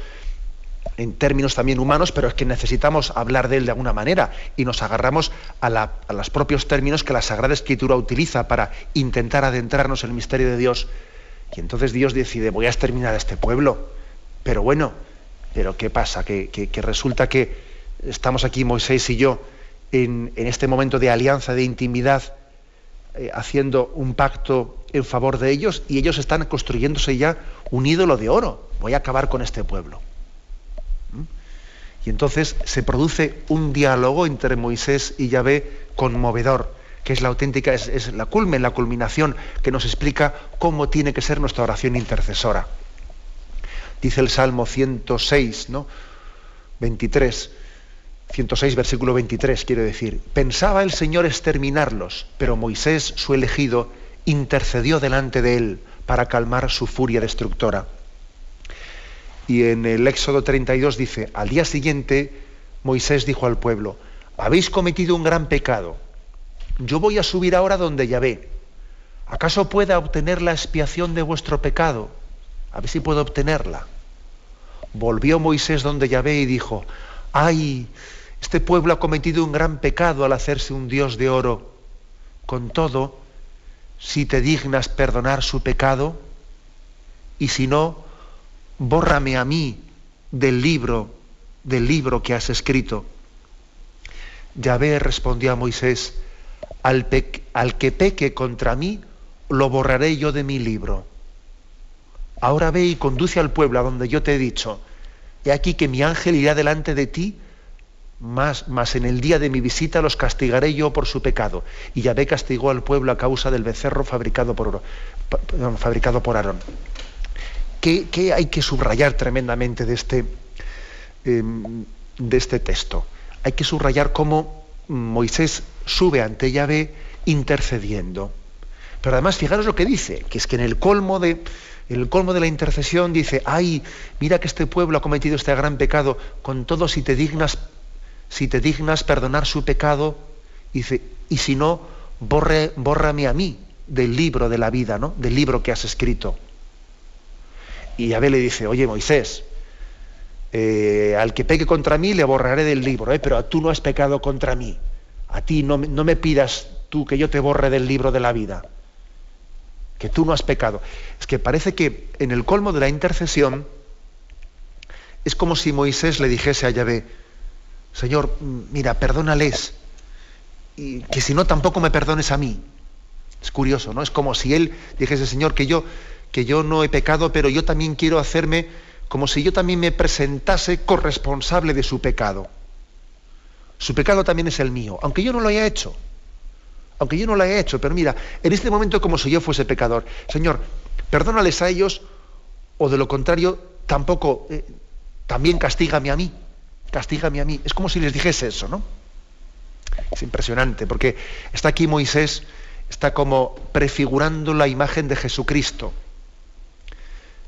en términos también humanos, pero es que necesitamos hablar de él de alguna manera y nos agarramos a, los propios términos que la Sagrada Escritura utiliza para intentar adentrarnos en el misterio de Dios. Y entonces Dios decide, voy a exterminar a este pueblo. Pero bueno, pero ¿qué pasa? Que, resulta que estamos aquí Moisés y yo en, este momento de alianza, de intimidad, eh, haciendo un pacto en favor de ellos y ellos están construyéndose ya un ídolo de oro. Voy a acabar con este pueblo. Y entonces se produce un diálogo entre Moisés y Yahvé conmovedor, que es la auténtica, es, la culmen, la culminación que nos explica cómo tiene que ser nuestra oración intercesora. Dice el Salmo 106, ¿no? 23, 106, versículo 23, quiero decir, pensaba el Señor exterminarlos, pero Moisés, su elegido, intercedió delante de él para calmar su furia destructora. Y en el Éxodo 32 dice, al día siguiente Moisés dijo al pueblo, habéis cometido un gran pecado, yo voy a subir ahora donde Yahvé. ¿Acaso pueda obtener la expiación de vuestro pecado? A ver si puedo obtenerla. Volvió Moisés donde Yahvé y dijo, ay, este pueblo ha cometido un gran pecado al hacerse un Dios de oro. Con todo, si te dignas perdonar su pecado, y si no, bórrame a mí del libro, del libro que has escrito. Yahvé respondió a Moisés, al, que peque contra mí, lo borraré yo de mi libro. Ahora ve y conduce al pueblo a donde yo te he dicho. He aquí que mi ángel irá delante de ti, más en el día de mi visita los castigaré yo por su pecado. Y Yahvé castigó al pueblo a causa del becerro fabricado por, fabricado por Aarón. ¿Qué, hay que subrayar tremendamente de este, em, de este texto? Hay que subrayar cómo Moisés sube ante Yahvé intercediendo. Pero además, fijaros lo que dice, que es que en el colmo de, el colmo de la intercesión dice, ay, mira que este pueblo ha cometido este gran pecado, con todo si te dignas, si te dignas perdonar su pecado, dice, y si no, borre, bórrame a mí del libro de la vida, ¿no? Del libro que has escrito. Y Yahvé le dice, oye Moisés, eh, al que peque contra mí le borraré del libro, ¿eh? pero tú no has pecado contra mí. A ti no, no me pidas tú que yo te borre del libro de la vida, que tú no has pecado. Es que parece que en el colmo de la intercesión es como si Moisés le dijese a Yahvé, Señor, mira, perdónales, y que si no tampoco me perdones a mí. Es curioso, ¿no? Es como si él dijese, Señor, que yo, que yo no he pecado, pero yo también quiero hacerme como si yo también me presentase corresponsable de su pecado. Su pecado también es el mío, aunque yo no lo haya hecho. Aunque yo no lo haya hecho, pero mira, en este momento como si yo fuese pecador. Señor, perdónales a ellos o de lo contrario, tampoco, eh, también castígame a mí. Castígame a mí. Es como si les dijese eso, ¿no? Es impresionante, porque está aquí Moisés, está como prefigurando la imagen de Jesucristo,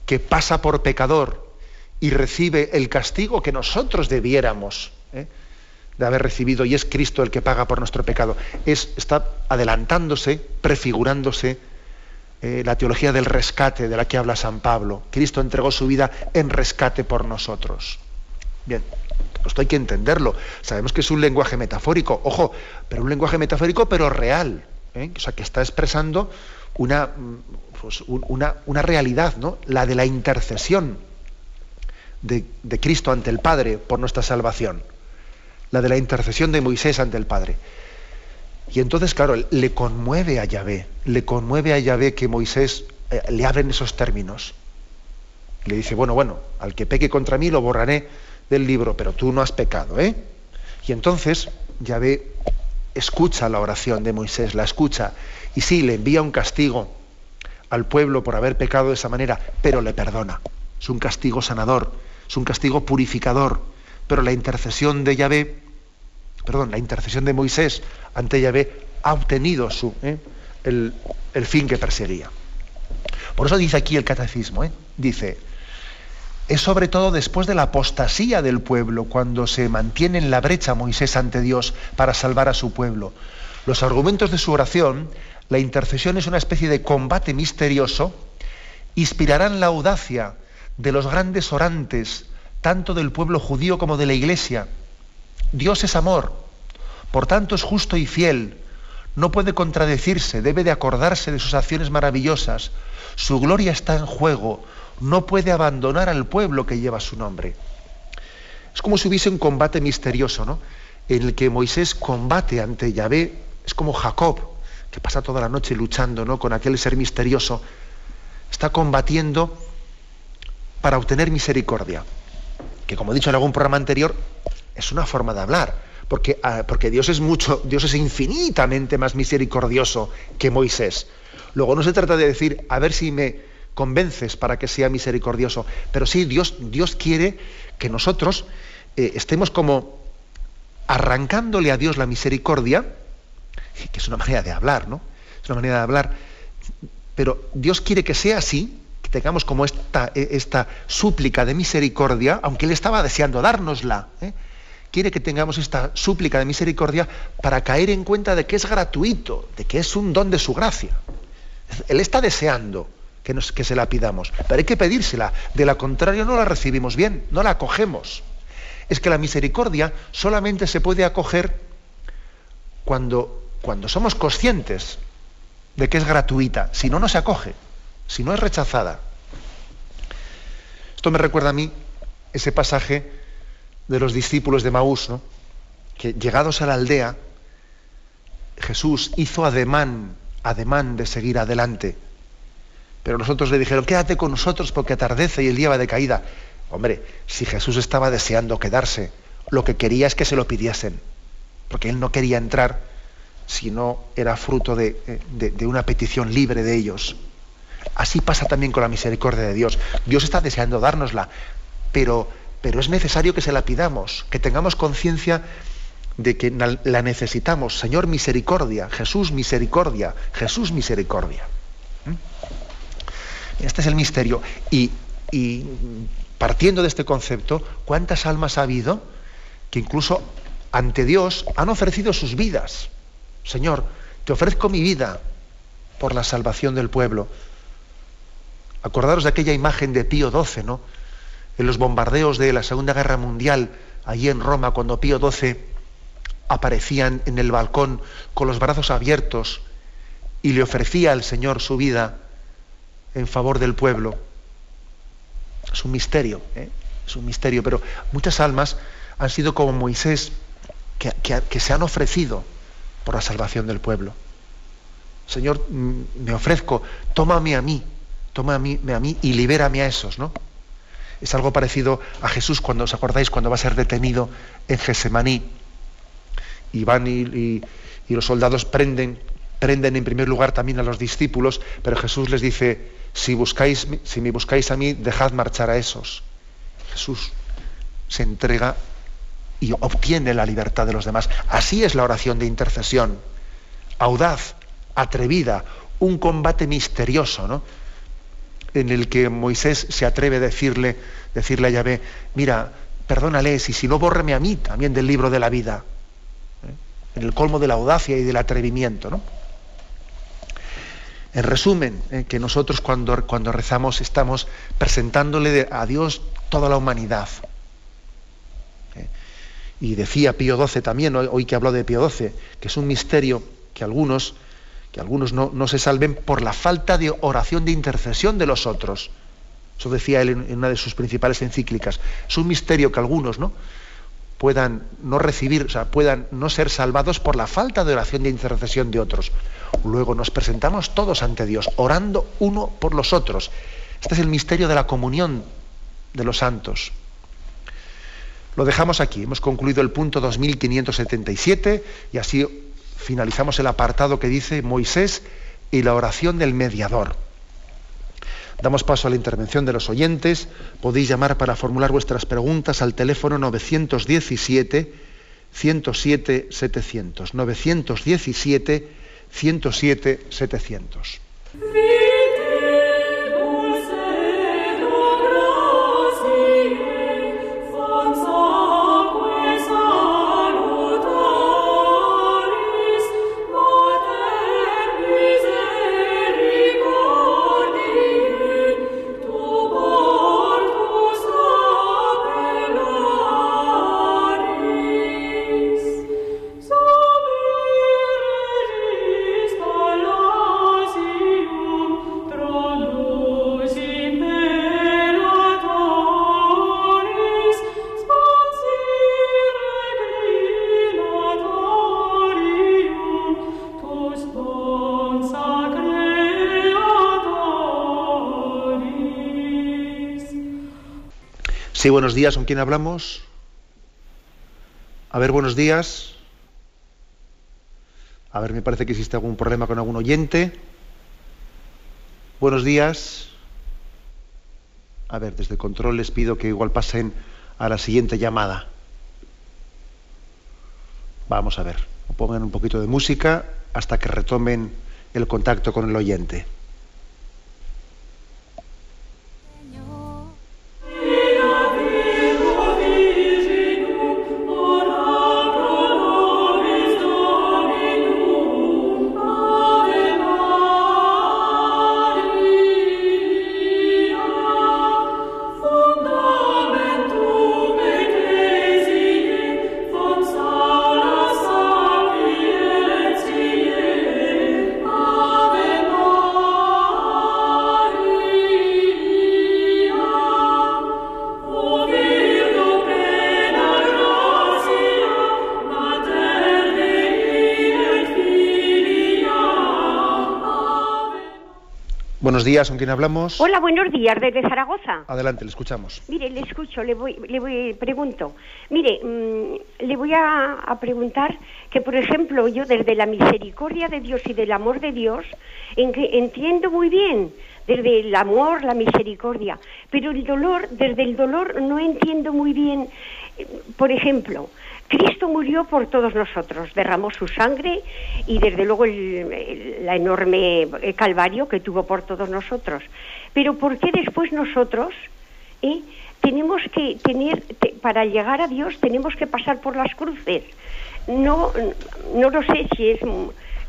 que pasa por pecador y recibe el castigo que nosotros debiéramos. ¿eh? de haber recibido y es Cristo el que paga por nuestro pecado. Es, está adelantándose, prefigurándose eh, la teología del rescate de la que habla San Pablo. Cristo entregó su vida en rescate por nosotros. Bien, esto hay que entenderlo. Sabemos que es un lenguaje metafórico, ojo, pero un lenguaje metafórico pero real. ¿eh? O sea, que está expresando una, una, realidad, ¿no? la de la intercesión de, Cristo ante el Padre por nuestra salvación la de la intercesión de Moisés ante el Padre. Y entonces, claro, le conmueve a Yahvé, le conmueve a Yahvé que Moisés eh, le hable en esos términos. Le dice, bueno, bueno, al que peque contra mí lo borraré del libro, pero tú no has pecado, ¿eh? Y entonces Yahvé escucha la oración de Moisés, la escucha, y sí, le envía un castigo al pueblo por haber pecado de esa manera, pero le perdona. Es un castigo sanador, es un castigo purificador, pero la intercesión de Yahvé perdón, la intercesión de Moisés ante Yahvé ha obtenido su, ¿eh? el, fin que perseguía. Por eso dice aquí el catecismo, ¿eh? dice, es sobre todo después de la apostasía del pueblo, cuando se mantiene en la brecha Moisés ante Dios para salvar a su pueblo. Los argumentos de su oración, la intercesión es una especie de combate misterioso, inspirarán la audacia de los grandes orantes, tanto del pueblo judío como de la iglesia, Dios es amor, por tanto es justo y fiel, no puede contradecirse, debe de acordarse de sus acciones maravillosas, su gloria está en juego, no puede abandonar al pueblo que lleva su nombre. Es como si hubiese un combate misterioso, ¿no? En el que Moisés combate ante Yahvé, es como Jacob, que pasa toda la noche luchando ¿no? con aquel ser misterioso, está combatiendo para obtener misericordia. Que como he dicho en algún programa anterior, es una forma de hablar, porque, ah, porque Dios es mucho, Dios es infinitamente más misericordioso que Moisés. Luego no se trata de decir, a ver si me convences para que sea misericordioso. Pero sí, Dios, Dios quiere que nosotros eh, estemos como arrancándole a Dios la misericordia, que es una manera de hablar, ¿no? Es una manera de hablar. Pero Dios quiere que sea así, que tengamos como esta, e, esta súplica de misericordia, aunque Él estaba deseando dárnosla. ¿eh? Quiere que tengamos esta súplica de misericordia para caer en cuenta de que es gratuito, de que es un don de su gracia. Él está deseando que, nos, que se la pidamos, pero hay que pedírsela. De la contrario no la recibimos bien, no la acogemos. Es que la misericordia solamente se puede acoger cuando, cuando somos conscientes de que es gratuita, si no, no se acoge, si no es rechazada. Esto me recuerda a mí ese pasaje de los discípulos de Maús, que llegados a la aldea, Jesús hizo ademán, ademán de seguir adelante. Pero nosotros le dijeron, quédate con nosotros porque atardece y el día va de caída. Hombre, si Jesús estaba deseando quedarse, lo que quería es que se lo pidiesen, porque él no quería entrar si no era fruto de, una petición libre de ellos. Así pasa también con la misericordia de Dios. Dios está deseando dárnosla, pero, pero es necesario que se la pidamos, que tengamos conciencia de que la necesitamos. Señor, misericordia. Jesús, misericordia. Jesús, misericordia. ¿Mm? Este es el misterio. Y, y partiendo de este concepto, ¿cuántas almas ha habido que incluso ante Dios han ofrecido sus vidas? Señor, te ofrezco mi vida por la salvación del pueblo. Acordaros de aquella imagen de Pío XII, ¿no? En los bombardeos de la Segunda Guerra Mundial, allí en Roma, cuando Pío XII aparecía en el balcón con los brazos abiertos y le ofrecía al Señor su vida en favor del pueblo. Es un misterio, ¿eh? es un misterio, pero muchas almas han sido como Moisés, que se han ofrecido por la salvación del pueblo. Señor, mm, me ofrezco, tómame a mí, tómame a mí y libérame a esos, ¿no? Es algo parecido a Jesús cuando os acordáis cuando va a ser detenido en Gesemaní y van y, los soldados prenden, prenden en primer lugar también a los discípulos, pero Jesús les dice, si buscáis, si me buscáis a mí, dejad marchar a esos. Jesús se entrega y obtiene la libertad de los demás. Así es la oración de intercesión. Audaz, atrevida, un combate misterioso, ¿no? En el que Moisés se atreve a decirle, decirle a Yahvé, mira, perdónales y si no, bórreme a mí también del libro de la vida. ¿eh? En el colmo de la audacia y del atrevimiento, ¿no? En resumen, ¿eh? que nosotros cuando, cuando rezamos estamos presentándole a Dios toda la humanidad, y decía Pío XII también, hoy que habló de Pío XII, que es un misterio que algunos, que algunos no, se salven por la falta de oración de intercesión de los otros. Eso decía él en, una de sus principales encíclicas. Es un misterio que algunos ¿no? puedan no recibir, o sea, puedan no ser salvados por la falta de oración de intercesión de otros. Luego nos presentamos todos ante Dios, orando uno por los otros. Este es el misterio de la comunión de los santos. Lo dejamos aquí, hemos concluido el punto 2577 y así finalizamos el apartado que dice Moisés y la oración del mediador. Damos paso a la intervención de los oyentes. Podéis llamar para formular vuestras preguntas al teléfono 917 107 700. 917 107 700. Sí, buenos días, ¿con quién hablamos? A ver, buenos días. A ver, me parece que existe algún problema con algún oyente. Buenos días. A ver, desde control les pido que igual pasen a la siguiente llamada. Vamos a ver, pongan un poquito de música hasta que retomen el contacto con el oyente. Días, ¿con quién hablamos? Hola, buenos días, desde Zaragoza. Adelante, le escuchamos. Mire, le escucho, le voy, le voy, pregunto. Mire, mm, le voy a, preguntar que, por ejemplo, yo desde la misericordia de Dios y del amor de Dios, en que entiendo muy bien desde el amor, la misericordia, pero el dolor, desde el dolor no entiendo muy bien, eh, por ejemplo, Cristo murió por todos nosotros, derramó su sangre y desde luego el, la enorme calvario que tuvo por todos nosotros. Pero ¿por qué después nosotros eh, tenemos que tener, para llegar a Dios tenemos que pasar por las cruces? No, no lo sé si es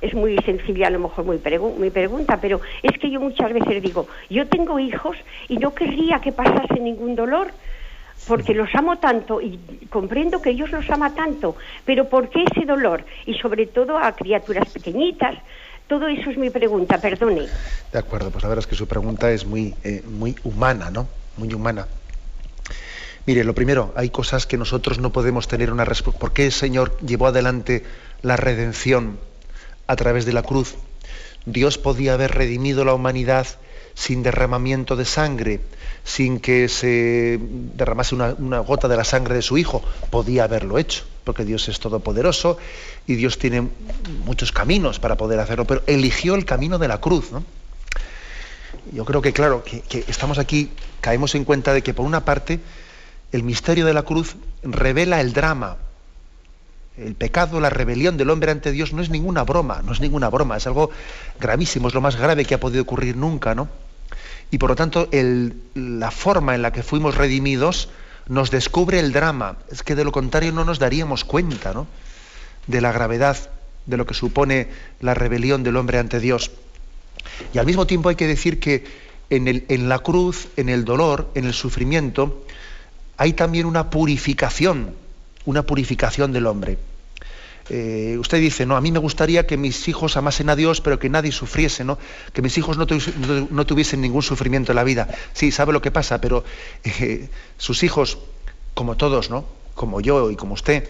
es muy sencilla, a lo mejor muy mi pregunta, pero es que yo muchas veces digo, yo tengo hijos y no querría que pasase ningún dolor, porque los amo tanto y comprendo que Dios los ama tanto, pero ¿por qué ese dolor? Y sobre todo a criaturas pequeñitas. Todo eso es mi pregunta, perdone. De acuerdo, pues la verdad es que su pregunta es muy, eh, muy humana, ¿no? Muy humana. Mire, lo primero, hay cosas que nosotros no podemos tener una respuesta. ¿Por qué el Señor llevó adelante la redención a través de la cruz? Dios podía haber redimido la humanidad sin derramamiento de sangre, sin que se derramase una, gota de la sangre de su hijo. Podía haberlo hecho, porque Dios es todopoderoso y Dios tiene muchos caminos para poder hacerlo, pero eligió el camino de la cruz. Yo creo que, claro, que estamos aquí, caemos en cuenta de que, por una parte, el misterio de la cruz revela el drama, el pecado, la rebelión del hombre ante Dios no es ninguna broma, no es ninguna broma, es algo gravísimo, es lo más grave que ha podido ocurrir nunca, ¿no? Y por lo tanto la forma en la que fuimos redimidos nos descubre el drama. Es que de lo contrario no nos daríamos cuenta ¿no? de la gravedad de lo que supone la rebelión del hombre ante Dios. Y al mismo tiempo hay que decir que en, la cruz, en el dolor, en el sufrimiento, hay también una purificación, una purificación del hombre. Eh, usted dice, no, a mí me gustaría que mis hijos amasen a Dios, pero que nadie sufriese, ¿no? Que mis hijos no, tuviesen ningún sufrimiento en la vida. Sí, sabe lo que pasa, pero eh, sus hijos, como todos, ¿no? Como yo y como usted,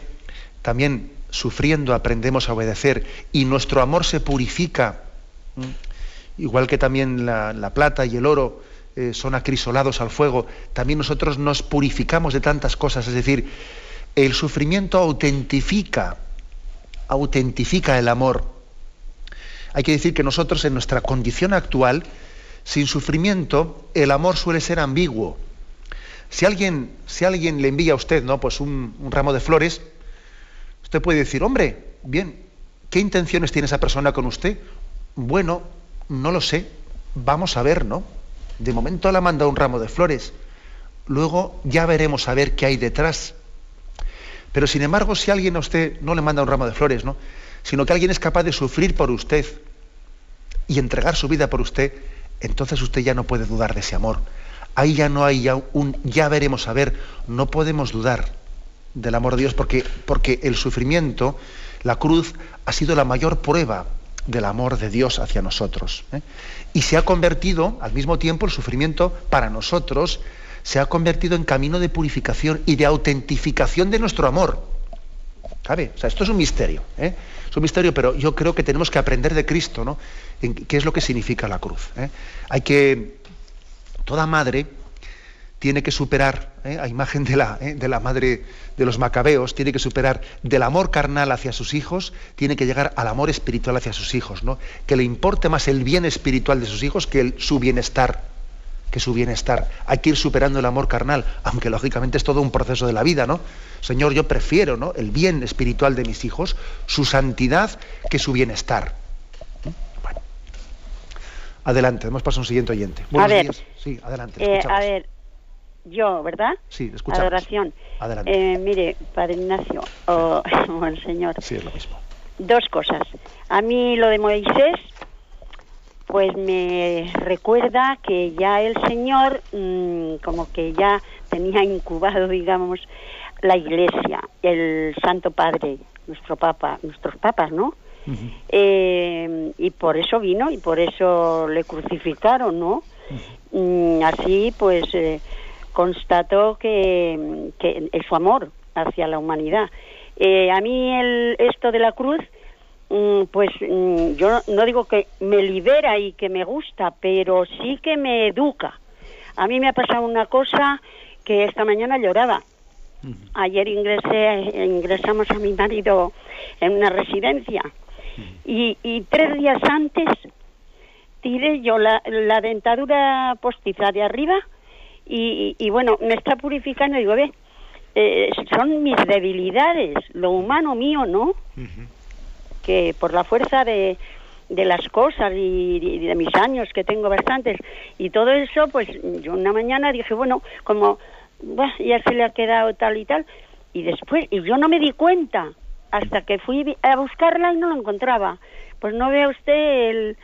también sufriendo aprendemos a obedecer y nuestro amor se purifica. Igual que también la, plata y el oro eh, son acrisolados al fuego, también nosotros nos purificamos de tantas cosas. Es decir, el sufrimiento autentifica autentifica el amor. Hay que decir que nosotros en nuestra condición actual, sin sufrimiento, el amor suele ser ambiguo. Si alguien, si alguien le envía a usted ¿no? pues un, ramo de flores, usted puede decir, hombre, bien, ¿qué intenciones tiene esa persona con usted? Bueno, no lo sé, vamos a ver, ¿no? De momento le ha mandado un ramo de flores, luego ya veremos a ver qué hay detrás. Pero sin embargo, si alguien a usted no le manda un ramo de flores, ¿no? sino que alguien es capaz de sufrir por usted y entregar su vida por usted, entonces usted ya no puede dudar de ese amor. Ahí ya no hay ya un ya veremos a ver, no podemos dudar del amor de Dios porque, porque el sufrimiento, la cruz, ha sido la mayor prueba del amor de Dios hacia nosotros. ¿eh? Y se ha convertido, al mismo tiempo, el sufrimiento para nosotros se ha convertido en camino de purificación y de autentificación de nuestro amor. ¿Sabe? Esto es un misterio. ¿eh? Es un misterio, pero yo creo que tenemos que aprender de Cristo, ¿no? Qué es lo que significa la cruz. ¿eh? Hay que. Toda madre tiene que superar, ¿eh? a imagen de la, de la madre de los macabeos, tiene que superar del amor carnal hacia sus hijos, tiene que llegar al amor espiritual hacia sus hijos, ¿no? Que le importe más el bien espiritual de sus hijos que su bienestar que su bienestar. Hay que ir superando el amor carnal, aunque lógicamente es todo un proceso de la vida, ¿no? Señor, yo prefiero ¿no? el bien espiritual de mis hijos, su santidad, que su bienestar. Bueno. Adelante, hemos pasado a un siguiente oyente. Buenos a ver, días. Sí, adelante. Eh, a ver, yo, ¿verdad? Sí, escuchamos. Adoración. Adelante. Eh, mire, Padre Ignacio, *laughs* o el Señor. Sí, es lo mismo. Dos cosas. A mí lo de Moisés, pues me recuerda que ya el Señor, mmm, como que ya tenía incubado, *laughs* digamos, la Iglesia, el Santo Padre, nuestro Papa, nuestros papas, ¿no? Eh, y por eso vino y por eso le crucificaron, ¿no? Mm, así pues eh, constató que, que es su amor hacia la humanidad. Eh, a mí el, esto de la cruz, mm, pues mm, yo no digo que me libera y que me gusta, pero sí que me educa. A mí me ha pasado una cosa que esta mañana lloraba. Ayer ingresé, ingresamos a mi marido en una residencia y, y tres días antes tiré yo la, la dentadura postiza de arriba y, y, y bueno, me está purificando y digo, ve, eh, son mis debilidades, lo humano mío, ¿no? Que por la fuerza de, de las cosas y, y de mis años, que tengo bastantes, y todo eso, pues yo una mañana dije, bueno, como bah, ya se le ha quedado tal y tal, y después, y yo no me di cuenta, hasta que fui a buscarla y no lo encontraba. Pues no vea usted el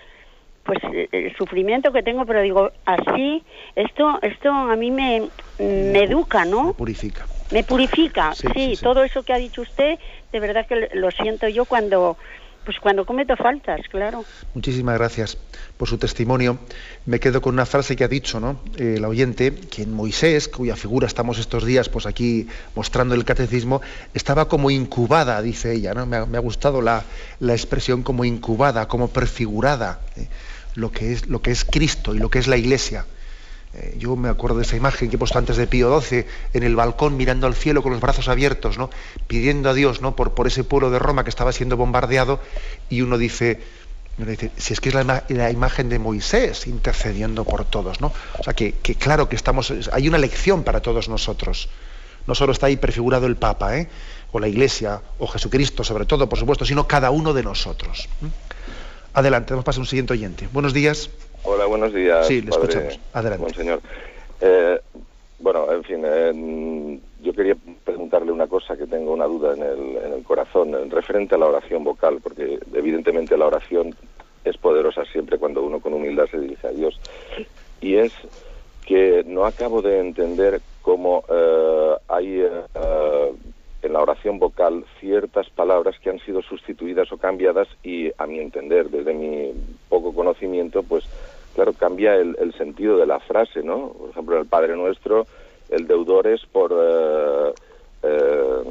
pues el sufrimiento que tengo, pero digo, así, esto esto a mí me, me educa, Me ¿no? purifica. Me purifica, Sí, sí, sí, sí. todo eso que ha dicho usted, de verdad que lo siento yo cuando pues cuando cometo faltas, claro. Muchísimas gracias por su testimonio. Me quedo con una frase que ha dicho ¿no? Eh, el oyente, que en Moisés, cuya figura estamos estos días pues aquí mostrando el catecismo, estaba como incubada, dice ella. ¿no? Me, ha, me ha gustado la, la expresión como incubada, como prefigurada, ¿eh? lo, que es, lo que es Cristo y lo que es la Iglesia. Eh, yo me acuerdo de esa imagen que he puesto antes de Pío XII, en el balcón mirando al cielo con los brazos abiertos, ¿no? pidiendo a Dios ¿no? por, por ese pueblo de Roma que estaba siendo bombardeado, y uno dice, uno dice si es que es la, ima- la imagen de Moisés intercediendo por todos, ¿no? O sea que, que claro que estamos, hay una lección para todos nosotros. No solo está ahí prefigurado el Papa, ¿eh? o la Iglesia, o Jesucristo sobre todo, por supuesto, sino cada uno de nosotros. Adelante, vamos a pasar a un siguiente oyente. Buenos días. Hola, buenos días. Sí, le padre escuchamos. Adelante. Monseñor. Eh, bueno, en fin, eh, yo quería preguntarle una cosa que tengo una duda en el, en el corazón, en referente a la oración vocal, porque evidentemente la oración es poderosa siempre cuando uno con humildad se dirige a Dios. Y es que no acabo de entender cómo eh, hay eh, eh, en la oración vocal ciertas palabras que han sido sustituidas o cambiadas y a mi entender, desde mi poco conocimiento, pues claro, cambia el, el sentido de la frase, ¿no? Por ejemplo, en el Padre Nuestro, el deudores por eh, eh,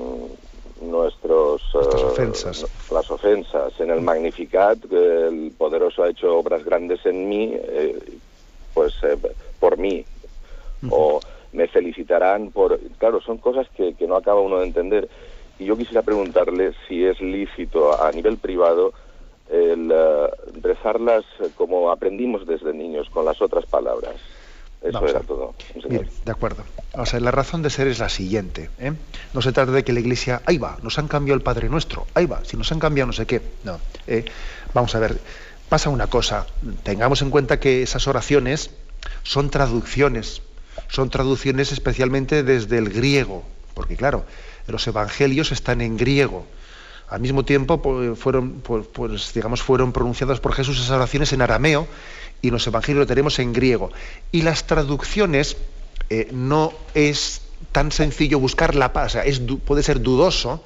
nuestros Nuestras eh, ofensas. las ofensas. En el Magnificat, el poderoso ha hecho obras grandes en mí, eh, pues eh, por mí. O me felicitarán por... Claro, son cosas que, que no acaba uno de entender. Y yo quisiera preguntarle si es lícito a nivel privado el rezarlas eh, como aprendimos desde niños, con las otras palabras. Eso Vamos era todo. Bien, de acuerdo. O sea, la razón de ser es la siguiente. ¿eh? No se trata de que la Iglesia, ahí va, nos han cambiado el Padre Nuestro, ahí va, si nos han cambiado no sé qué. No. eh, vamos a ver, pasa una cosa. Tengamos en cuenta que esas oraciones son traducciones. Son traducciones especialmente desde el griego. Porque claro, los evangelios están en griego. Al mismo tiempo pu- fueron, pu- pues, digamos, fueron pronunciadas por Jesús esas oraciones en arameo y los evangelios lo tenemos en griego. Y las traducciones eh, no es tan sencillo buscar la paz, puede ser dudoso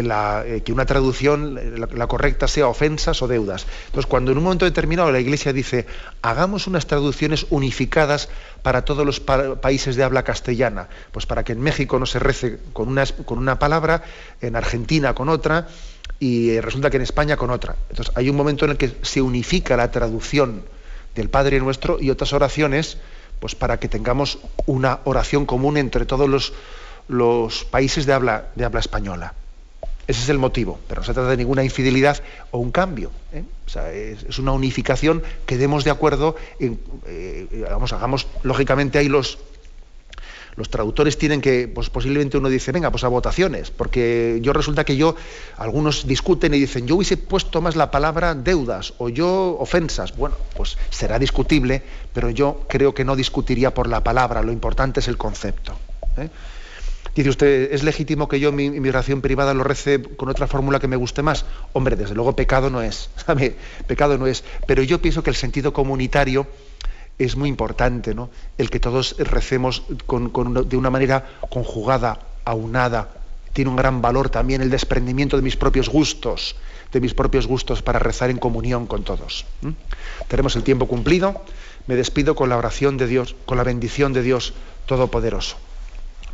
eh, que una traducción, la, correcta, sea ofensas o deudas. Entonces, cuando en un momento determinado la Iglesia dice, hagamos unas traducciones unificadas para todos los pa- países de habla castellana, pues para que en México no se rece con una, con una palabra, en Argentina con otra, y eh, resulta que en España con otra. Entonces, hay un momento en el que se unifica la traducción del Padre Nuestro y otras oraciones, pues para que tengamos una oración común entre todos los, los países de habla, de habla española. Ese es el motivo, pero no se trata de ninguna infidelidad o un cambio. ¿eh? Es, una unificación que demos de acuerdo, eh, hagamos, lógicamente hay los, los traductores tienen que, pues posiblemente uno dice, venga, pues a votaciones, porque yo resulta que yo, algunos discuten y dicen, yo hubiese puesto más la palabra deudas o yo ofensas. Bueno, pues será discutible, pero yo creo que no discutiría por la palabra, lo importante es el concepto. ¿eh? Dice usted, ¿es legítimo que yo mi, oración privada lo rece con otra fórmula que me guste más? Hombre, desde luego pecado no es, *laughs* ¿sabe? Pecado no es. Pero yo pienso que el sentido comunitario es muy importante, ¿no? El que todos recemos de una manera conjugada, aunada. Tiene un gran valor también el desprendimiento de mis propios gustos, de mis propios gustos para rezar en comunión con todos. Tenemos el tiempo cumplido. Me despido con la oración de Dios, con la bendición de Dios Todopoderoso.